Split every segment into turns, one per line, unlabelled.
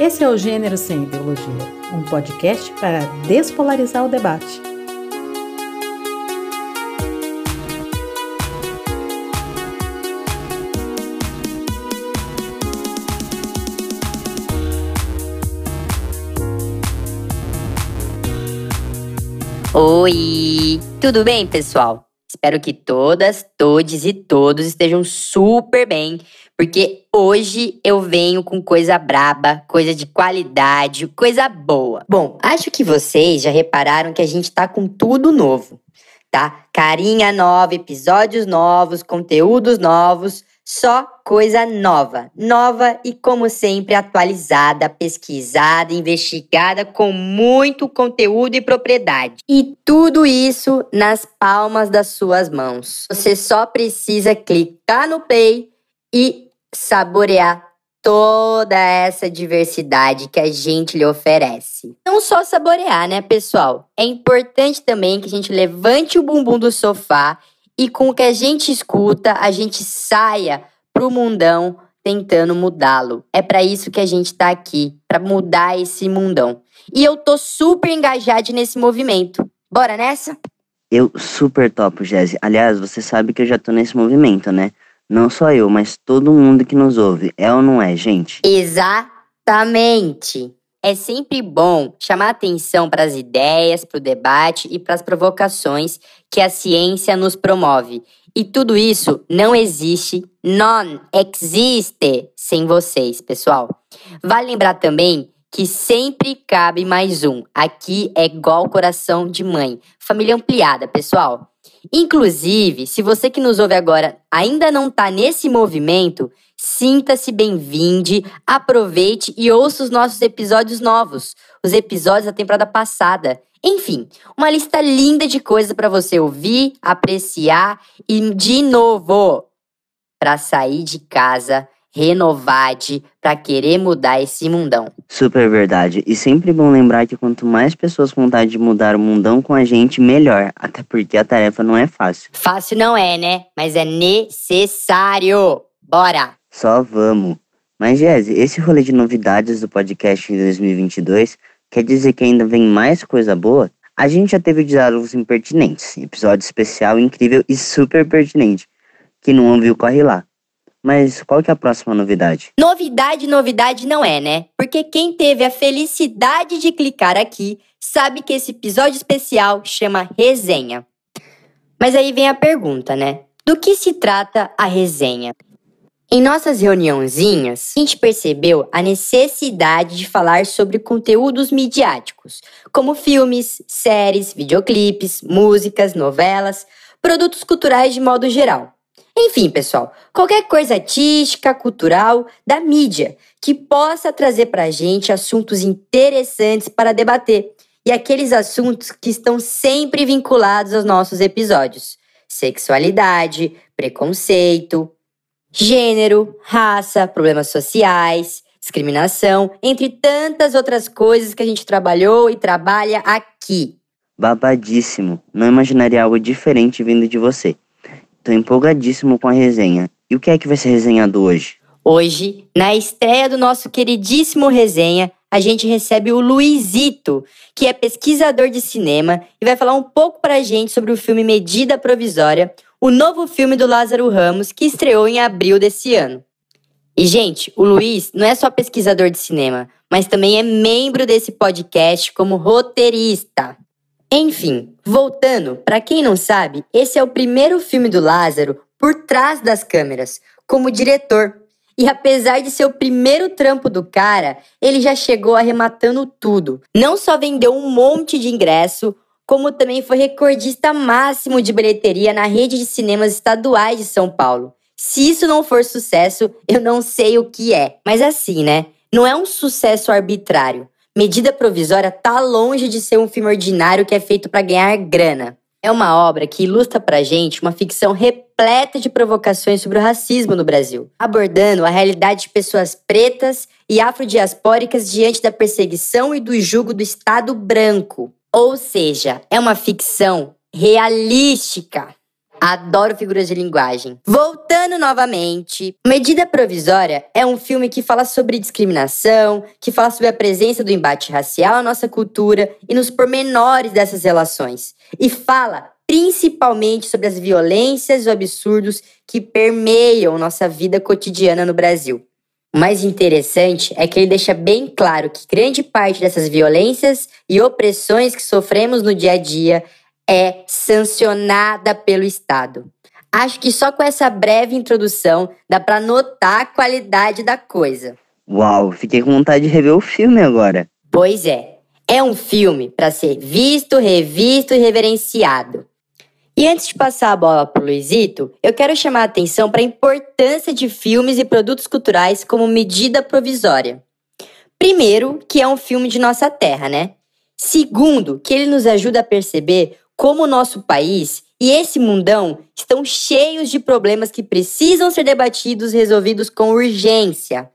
Esse é o Gênero Sem Ideologia, um podcast para despolarizar o debate.
Oi! Tudo bem, pessoal? Espero que todas, todes e todos estejam super bem, porque hoje eu venho com coisa braba, coisa de qualidade, coisa boa. Bom, acho que vocês já repararam que a gente tá com tudo novo, tá? Carinha nova, episódios novos, conteúdos novos, só coisa nova. Nova e, como sempre, atualizada, pesquisada, investigada com muito conteúdo e propriedade. E tudo isso nas palmas das suas mãos. Você só precisa clicar no play e saborear toda essa diversidade que a gente lhe oferece. Não só saborear, né, pessoal? É importante também que a gente levante o bumbum do sofá e com o que a gente escuta, a gente saia pro mundão tentando mudá-lo. É para isso que a gente tá aqui, para mudar esse mundão. E eu tô super engajada nesse movimento. Bora nessa?
Eu super topo, Jéssica. Aliás, você sabe que eu já tô nesse movimento, né? Não só eu, mas todo mundo que nos ouve. É ou não é, gente?
Exatamente. É sempre bom chamar atenção para as ideias, para o debate e para as provocações que a ciência nos promove. E tudo isso não existe, non existe sem vocês, pessoal. Vale lembrar também que sempre cabe mais um. Aqui é igual coração de mãe. Família ampliada, pessoal. Inclusive, se você que nos ouve agora ainda não está nesse movimento, sinta-se bem-vinde, aproveite e ouça os nossos episódios novos, os episódios da temporada passada. Enfim, uma lista linda de coisas para você ouvir, apreciar e, de novo, para sair de casa renovade para querer mudar esse mundão.
Super verdade. E sempre bom lembrar que quanto mais pessoas com vontade de mudar o mundão com a gente, melhor. Até porque a tarefa não é fácil.
Fácil não é, né? Mas é necessário. Bora!
Só vamos. Mas, Jéssica, esse rolê de novidades do podcast em 2022 quer dizer que ainda vem mais coisa boa? A gente já teve diálogos impertinentes, episódio especial incrível e super pertinente. Que não ouviu, corre lá. Mas qual que é a próxima novidade?
Novidade, novidade não é, né? Porque quem teve a felicidade de clicar aqui sabe que esse episódio especial chama resenha. Mas aí vem a pergunta, né? Do que se trata a resenha? Em nossas reuniãozinhas, a gente percebeu a necessidade de falar sobre conteúdos midiáticos, como filmes, séries, videoclipes, músicas, novelas, produtos culturais de modo geral. Enfim, pessoal, qualquer coisa artística, cultural, da mídia, que possa trazer para a gente assuntos interessantes para debater e aqueles assuntos que estão sempre vinculados aos nossos episódios: sexualidade, preconceito, gênero, raça, problemas sociais, discriminação, entre tantas outras coisas que a gente trabalhou e trabalha aqui.
Babadíssimo! Não imaginaria algo diferente vindo de você. Tô empolgadíssimo com a resenha. E o que é que vai ser resenhado hoje?
Hoje, na estreia do nosso queridíssimo resenha, a gente recebe o Luizito, que é pesquisador de cinema e vai falar um pouco pra gente sobre o filme Medida Provisória, o novo filme do Lázaro Ramos, que estreou em abril desse ano. E, gente, o Luiz não é só pesquisador de cinema, mas também é membro desse podcast como roteirista. Enfim, voltando, para quem não sabe, esse é o primeiro filme do Lázaro por trás das câmeras, como diretor. E apesar de ser o primeiro trampo do cara, ele já chegou arrematando tudo. Não só vendeu um monte de ingresso, como também foi recordista máximo de bilheteria na rede de cinemas estaduais de São Paulo. Se isso não for sucesso, eu não sei o que é. Mas assim, né? Não é um sucesso arbitrário. Medida Provisória tá longe de ser um filme ordinário que é feito para ganhar grana. É uma obra que ilustra pra gente uma ficção repleta de provocações sobre o racismo no Brasil, abordando a realidade de pessoas pretas e afrodiaspóricas diante da perseguição e do jugo do Estado branco. Ou seja, é uma ficção realística. Adoro figuras de linguagem. Voltando novamente, Medida Provisória é um filme que fala sobre discriminação, que fala sobre a presença do embate racial na nossa cultura e nos pormenores dessas relações. E fala principalmente sobre as violências e absurdos que permeiam nossa vida cotidiana no Brasil. O mais interessante é que ele deixa bem claro que grande parte dessas violências e opressões que sofremos no dia a dia é sancionada pelo Estado. Acho que só com essa breve introdução dá para notar a qualidade da coisa.
Uau, fiquei com vontade de rever o filme agora.
Pois é, é um filme para ser visto, revisto e reverenciado. E antes de passar a bola para o Luizito, eu quero chamar a atenção para a importância de filmes e produtos culturais como medida provisória. Primeiro, que é um filme de nossa terra, né? Segundo, que ele nos ajuda a perceber como o nosso país e esse mundão estão cheios de problemas que precisam ser debatidos e resolvidos com urgência.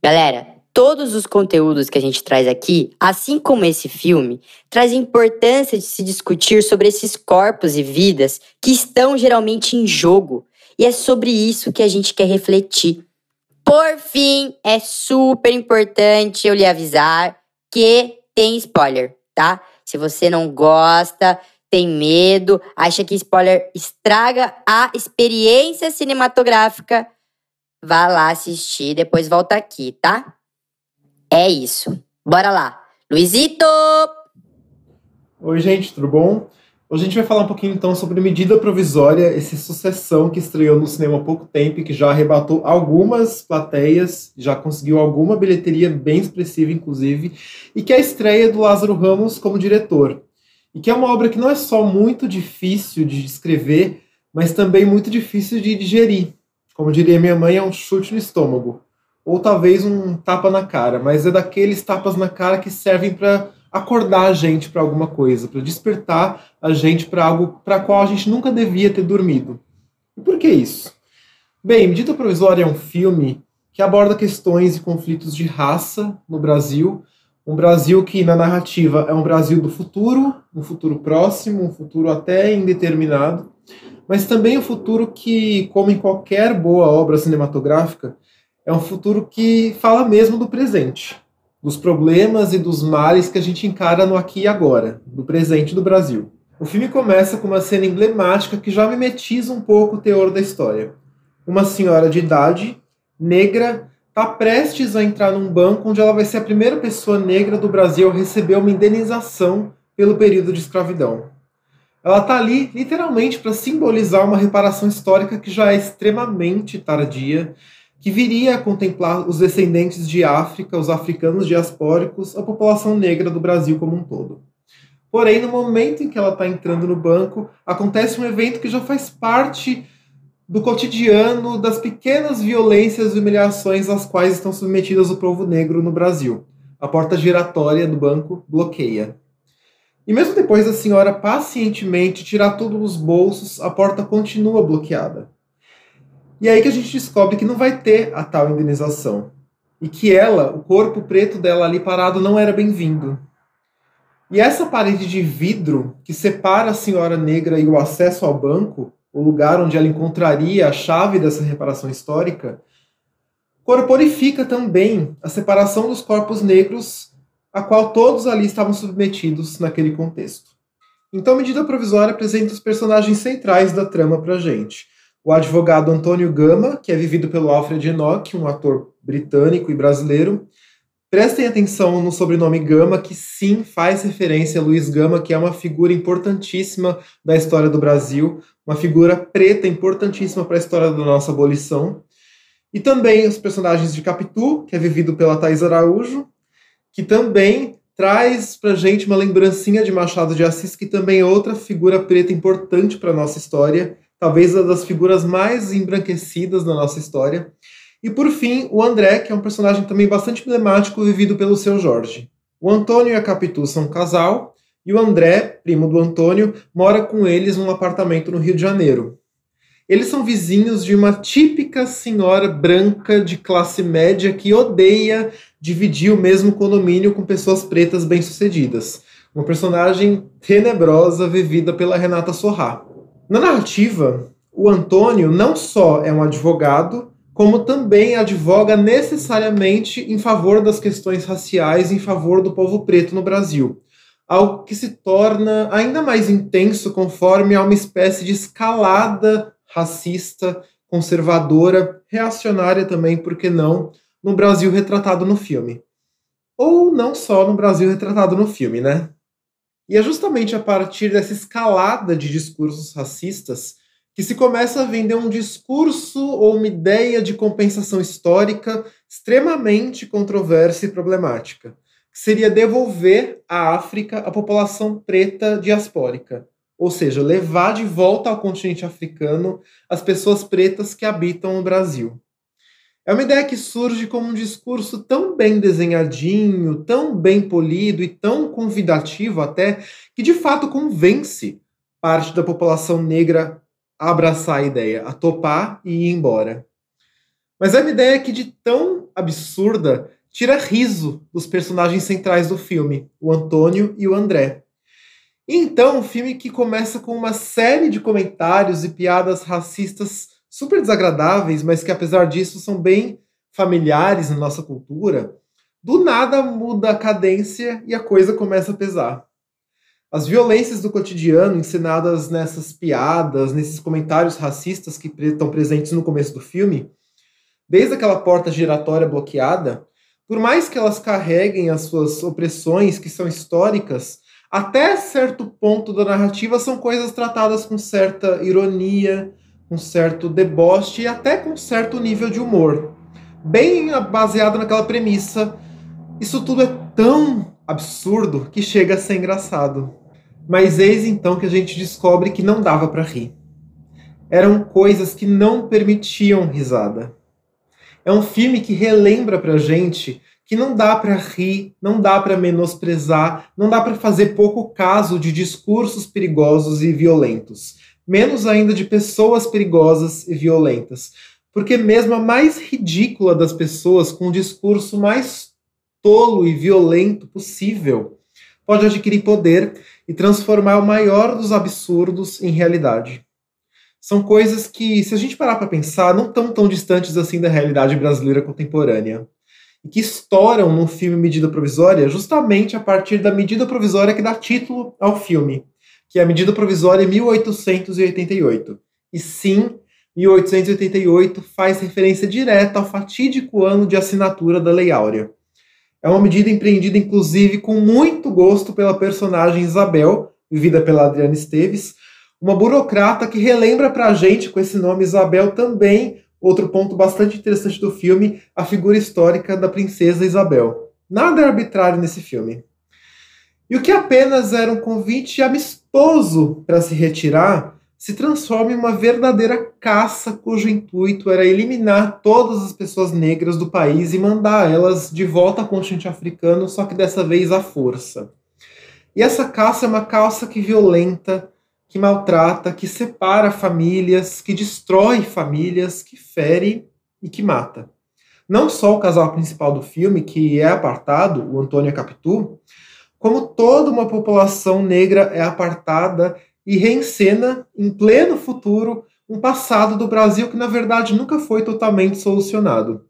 Galera, todos os conteúdos que a gente traz aqui, assim como esse filme, trazem importância de se discutir sobre esses corpos e vidas que estão geralmente em jogo. E é sobre isso que a gente quer refletir. Por fim, é super importante eu lhe avisar que tem spoiler, tá? Se você não gosta, tem medo, acha que spoiler estraga a experiência cinematográfica, vá lá assistir, depois volta aqui, tá? É isso. Bora lá. Luizito!
Oi, gente, tudo bom? Hoje a gente vai falar um pouquinho então sobre Medida Provisória, esse sucessão que estreou no cinema há pouco tempo e que já arrebatou algumas plateias, já conseguiu alguma bilheteria bem expressiva, inclusive, e que é a estreia do Lázaro Ramos como diretor e que é uma obra que não é só muito difícil de escrever, mas também muito difícil de digerir. Como diria minha mãe, é um chute no estômago. Ou talvez um tapa na cara, mas é daqueles tapas na cara que servem para acordar a gente para alguma coisa, para despertar a gente para algo para qual a gente nunca devia ter dormido. E por que isso? Bem, Medida Provisória é um filme que aborda questões e conflitos de raça no Brasil, um Brasil que, na narrativa, é um Brasil do futuro, um futuro próximo, um futuro até indeterminado, mas também um futuro que, como em qualquer boa obra cinematográfica, é um futuro que fala mesmo do presente, dos problemas e dos males que a gente encara no aqui e agora, do presente do Brasil. O filme começa com uma cena emblemática que já mimetiza um pouco o teor da história. Uma senhora de idade, negra, está prestes a entrar num banco onde ela vai ser a primeira pessoa negra do Brasil a receber uma indenização pelo período de escravidão. Ela está ali literalmente para simbolizar uma reparação histórica que já é extremamente tardia, que viria a contemplar os descendentes de África, os africanos diaspóricos, a população negra do Brasil como um todo. Porém, no momento em que ela está entrando no banco, acontece um evento que já faz parte do cotidiano das pequenas violências e humilhações às quais estão submetidas o povo negro no Brasil. A porta giratória do banco bloqueia. E mesmo depois da senhora pacientemente tirar tudo dos bolsos, a porta continua bloqueada. E é aí que a gente descobre que não vai ter a tal indenização. E que ela, o corpo preto dela ali parado, não era bem-vindo. E essa parede de vidro que separa a senhora negra e o acesso ao banco o lugar onde ela encontraria a chave dessa reparação histórica, corporifica também a separação dos corpos negros a qual todos ali estavam submetidos naquele contexto. Então, a medida provisória apresenta os personagens centrais da trama para gente. O advogado Antônio Gama, que é vivido pelo Alfred Enoch, um ator britânico e brasileiro, Prestem atenção no sobrenome Gama, que sim faz referência a Luiz Gama, que é uma figura importantíssima da história do Brasil, uma figura preta importantíssima para a história da nossa abolição. E também os personagens de Capitu, que é vivido pela Thais Araújo, que também traz para gente uma lembrancinha de Machado de Assis, que também é outra figura preta importante para a nossa história, talvez uma das figuras mais embranquecidas da nossa história. E por fim, o André, que é um personagem também bastante emblemático, vivido pelo seu Jorge. O Antônio e a Capitu são um casal, e o André, primo do Antônio, mora com eles num apartamento no Rio de Janeiro. Eles são vizinhos de uma típica senhora branca de classe média que odeia dividir o mesmo condomínio com pessoas pretas bem-sucedidas. Uma personagem tenebrosa vivida pela Renata Sorrá. Na narrativa, o Antônio não só é um advogado, como também advoga necessariamente em favor das questões raciais, em favor do povo preto no Brasil. Algo que se torna ainda mais intenso conforme há uma espécie de escalada racista, conservadora, reacionária também, por que não, no Brasil retratado no filme. Ou não só no Brasil retratado no filme, né? E é justamente a partir dessa escalada de discursos racistas que se começa a vender um discurso ou uma ideia de compensação histórica extremamente controversa e problemática, que seria devolver à África a população preta diaspórica, ou seja, levar de volta ao continente africano as pessoas pretas que habitam o Brasil. É uma ideia que surge como um discurso tão bem desenhadinho, tão bem polido e tão convidativo até, que de fato convence parte da população negra abraçar a ideia, a topar e ir embora. Mas é uma ideia que, de tão absurda, tira riso dos personagens centrais do filme, o Antônio e o André. E então, um filme que começa com uma série de comentários e piadas racistas super desagradáveis, mas que, apesar disso, são bem familiares na nossa cultura, do nada muda a cadência e a coisa começa a pesar. As violências do cotidiano ensinadas nessas piadas, nesses comentários racistas que estão presentes no começo do filme, desde aquela porta giratória bloqueada, por mais que elas carreguem as suas opressões que são históricas, até certo ponto da narrativa são coisas tratadas com certa ironia, com certo deboche e até com certo nível de humor. Bem baseado naquela premissa. Isso tudo é tão absurdo que chega a ser engraçado. Mas eis então que a gente descobre que não dava para rir. Eram coisas que não permitiam risada. É um filme que relembra pra gente que não dá para rir, não dá para menosprezar, não dá para fazer pouco caso de discursos perigosos e violentos, menos ainda de pessoas perigosas e violentas, porque mesmo a mais ridícula das pessoas com o discurso mais tolo e violento possível pode adquirir poder e transformar o maior dos absurdos em realidade. São coisas que, se a gente parar para pensar, não estão tão distantes assim da realidade brasileira contemporânea. E que estouram no filme Medida Provisória justamente a partir da medida provisória que dá título ao filme, que é a Medida Provisória 1888. E sim, 1888 faz referência direta ao fatídico ano de assinatura da Lei Áurea. É uma medida empreendida, inclusive, com muito gosto pela personagem Isabel, vivida pela Adriana Esteves, uma burocrata que relembra pra gente, com esse nome Isabel, também, outro ponto bastante interessante do filme, a figura histórica da princesa Isabel. Nada é arbitrário nesse filme. E o que apenas era um convite amistoso para se retirar, se transforma em uma verdadeira caça cujo intuito era eliminar todas as pessoas negras do país e mandar elas de volta ao continente africano, só que dessa vez à força. E essa caça é uma caça que violenta, que maltrata, que separa famílias, que destrói famílias, que fere e que mata. Não só o casal principal do filme, que é apartado, o Antônio Capitu, como toda uma população negra é apartada e reencena, em pleno futuro, um passado do Brasil que, na verdade, nunca foi totalmente solucionado.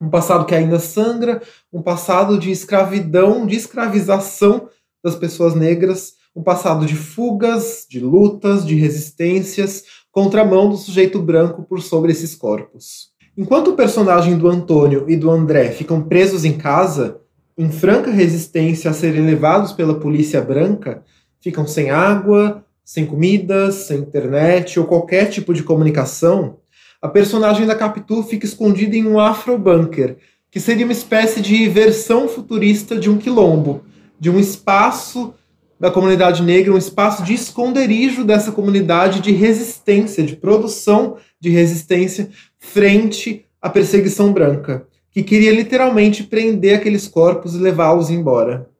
Um passado que ainda sangra, um passado de escravidão, de escravização das pessoas negras, um passado de fugas, de lutas, de resistências contra a mão do sujeito branco por sobre esses corpos. Enquanto o personagem do Antônio e do André ficam presos em casa, em franca resistência a serem levados pela polícia branca, ficam sem água, sem comida, sem internet ou qualquer tipo de comunicação, a personagem da Capitu fica escondida em um afro-bunker, que seria uma espécie de versão futurista de um quilombo, de um espaço da comunidade negra, um espaço de esconderijo dessa comunidade de resistência, de produção de resistência frente à perseguição branca, que queria literalmente prender aqueles corpos e levá-los embora.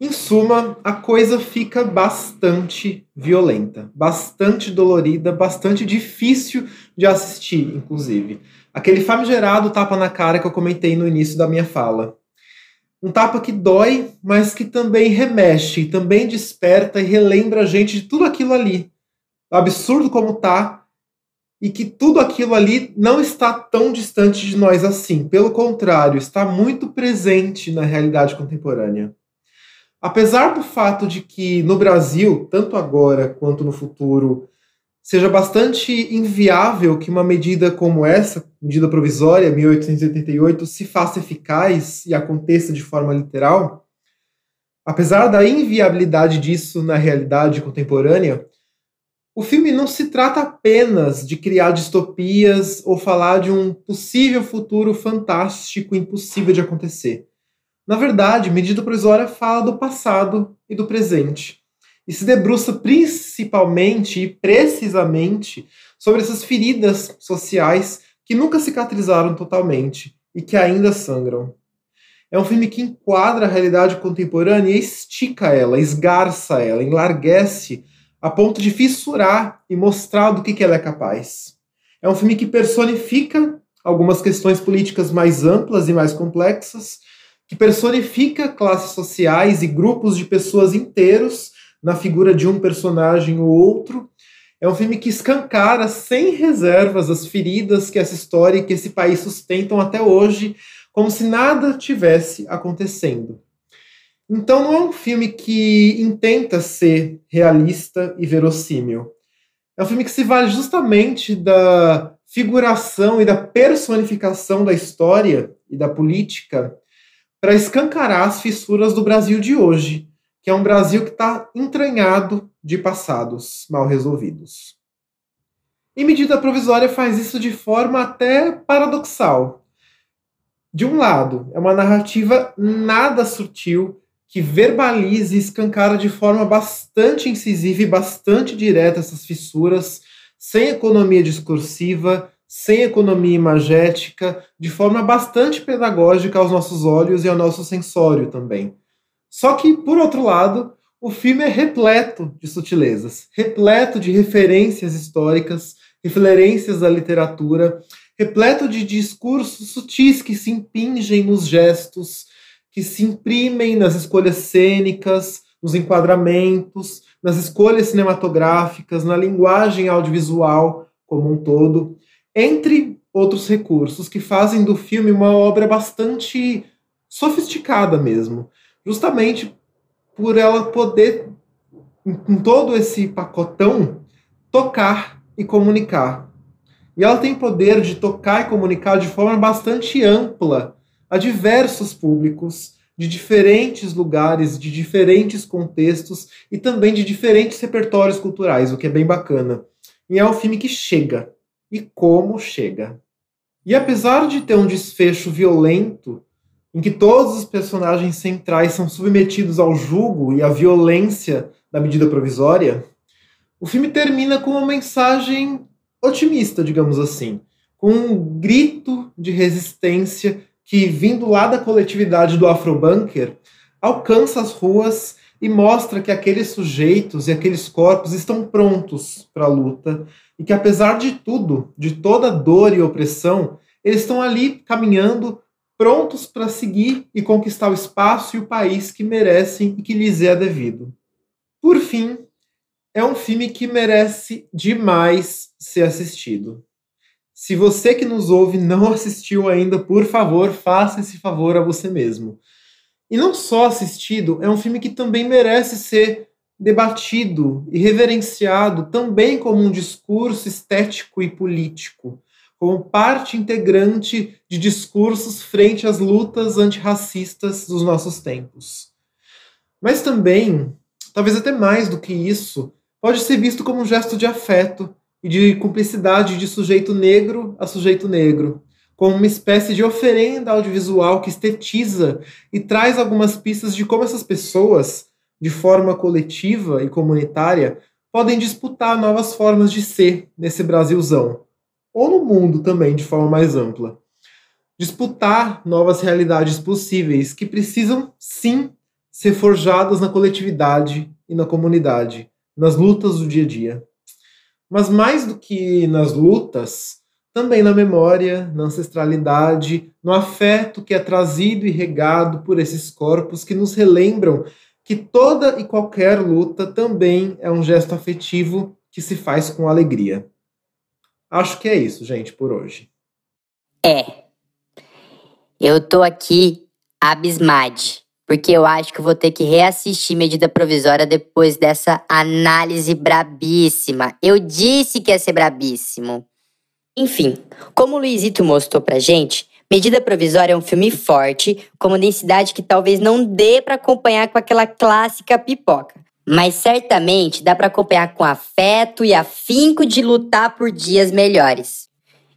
Em suma, a coisa fica bastante violenta, bastante dolorida, bastante difícil de assistir, inclusive. Aquele famigerado tapa na cara que eu comentei no início da minha fala. Um tapa que dói, mas que também remexe, também desperta e relembra a gente de tudo aquilo ali. do absurdo como tá, e que tudo aquilo ali não está tão distante de nós assim. Pelo contrário, está muito presente na realidade contemporânea. Apesar do fato de que no Brasil, tanto agora quanto no futuro, seja bastante inviável que uma medida como essa, medida provisória 1888, se faça eficaz e aconteça de forma literal, apesar da inviabilidade disso na realidade contemporânea, o filme não se trata apenas de criar distopias ou falar de um possível futuro fantástico impossível de acontecer. Na verdade, medida provisória fala do passado e do presente e se debruça principalmente e precisamente sobre essas feridas sociais que nunca cicatrizaram totalmente e que ainda sangram. É um filme que enquadra a realidade contemporânea e estica ela, esgarça ela, enlarguece a ponto de fissurar e mostrar do que, que ela é capaz. É um filme que personifica algumas questões políticas mais amplas e mais complexas, que personifica classes sociais e grupos de pessoas inteiros na figura de um personagem ou outro. É um filme que escancara sem reservas as feridas que essa história e que esse país sustentam até hoje, como se nada tivesse acontecendo. Então não é um filme que intenta ser realista e verossímil. É um filme que se vale justamente da figuração e da personificação da história e da política para escancarar as fissuras do Brasil de hoje, que é um Brasil que está entranhado de passados mal resolvidos. E medida provisória faz isso de forma até paradoxal. De um lado, é uma narrativa nada sutil que verbalize e escancara de forma bastante incisiva e bastante direta essas fissuras, sem economia discursiva, sem economia imagética, de forma bastante pedagógica aos nossos olhos e ao nosso sensório também. Só que, por outro lado, o filme é repleto de sutilezas, repleto de referências históricas, referências à literatura, repleto de discursos sutis que se impingem nos gestos, que se imprimem nas escolhas cênicas, nos enquadramentos, nas escolhas cinematográficas, na linguagem audiovisual como um todo entre outros recursos que fazem do filme uma obra bastante sofisticada mesmo, justamente por ela poder, com todo esse pacotão, tocar e comunicar. E ela tem poder de tocar e comunicar de forma bastante ampla a diversos públicos, de diferentes lugares, de diferentes contextos e também de diferentes repertórios culturais, o que é bem bacana. E é um filme que chega, e como chega. E apesar de ter um desfecho violento, em que todos os personagens centrais são submetidos ao jugo e à violência da medida provisória, o filme termina com uma mensagem otimista, digamos assim, com um grito de resistência que, vindo lá da coletividade do Afrobunker, alcança as ruas e mostra que aqueles sujeitos e aqueles corpos estão prontos para a luta e que apesar de tudo, de toda dor e opressão, eles estão ali caminhando, prontos para seguir e conquistar o espaço e o país que merecem e que lhes é devido. Por fim, é um filme que merece demais ser assistido. Se você que nos ouve não assistiu ainda, por favor, faça esse favor a você mesmo. E não só assistido, é um filme que também merece ser debatido e reverenciado também como um discurso estético e político, como parte integrante de discursos frente às lutas antirracistas dos nossos tempos. Mas também, talvez até mais do que isso, pode ser visto como um gesto de afeto e de cumplicidade de sujeito negro a sujeito negro, como uma espécie de oferenda audiovisual que estetiza e traz algumas pistas de como essas pessoas de forma coletiva e comunitária, podem disputar novas formas de ser nesse Brasilzão, ou no mundo também, de forma mais ampla. Disputar novas realidades possíveis que precisam, sim, ser forjadas na coletividade e na comunidade, nas lutas do dia a dia. Mas mais do que nas lutas, também na memória, na ancestralidade, no afeto que é trazido e regado por esses corpos que nos relembram que toda e qualquer luta também é um gesto afetivo que se faz com alegria. Acho que é isso, gente, por hoje.
É. Eu tô aqui abismado, porque eu acho que vou ter que reassistir medida provisória depois dessa análise brabíssima. Eu disse que ia ser brabíssimo. Enfim, como o Luizito mostrou pra gente, Medida Provisória é um filme forte, com uma densidade que talvez não dê para acompanhar com aquela clássica pipoca. Mas certamente dá para acompanhar com afeto e afinco de lutar por dias melhores.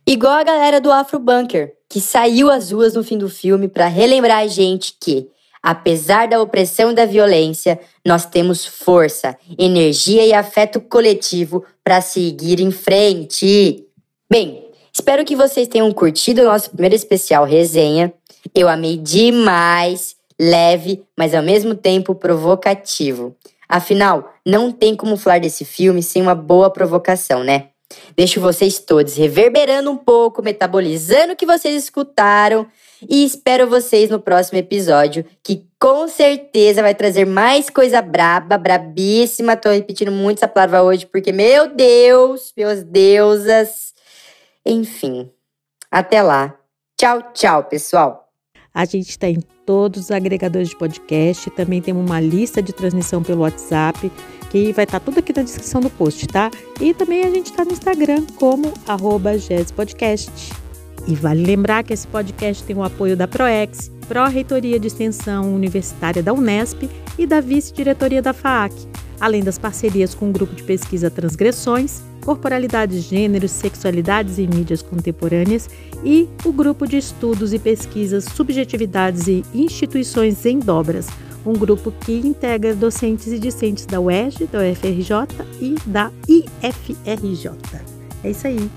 Igual a galera do Afro Bunker, que saiu às ruas no fim do filme para relembrar a gente que, apesar da opressão e da violência, nós temos força, energia e afeto coletivo para seguir em frente. Bem, espero que vocês tenham curtido o nosso primeiro especial resenha. Eu amei demais, leve, mas ao mesmo tempo provocativo. Afinal, não tem como falar desse filme sem uma boa provocação, né? Deixo vocês todos reverberando um pouco, metabolizando o que vocês escutaram e espero vocês no próximo episódio, que com certeza vai trazer mais coisa braba, brabíssima. Tô repetindo muito essa palavra hoje porque, meu Deus, meus deusas. Enfim, até lá. Tchau, tchau, pessoal.
A gente está em todos os agregadores de podcast. Também temos uma lista de transmissão pelo WhatsApp, que vai estar tá tudo aqui na descrição do post, tá? E também a gente está no Instagram como arroba. E vale lembrar que esse podcast tem o apoio da ProEx, Pró-Reitoria de Extensão Universitária da Unesp e da Vice-Diretoria da FAAC, além das parcerias com o Grupo de Pesquisa Transgressões Corporalidades, Gêneros, Sexualidades e Mídias Contemporâneas e o Grupo de Estudos e Pesquisas Subjetividades e Instituições em Dobras, um grupo que integra docentes e discentes da UERJ, da UFRJ e da IFRJ. É isso aí.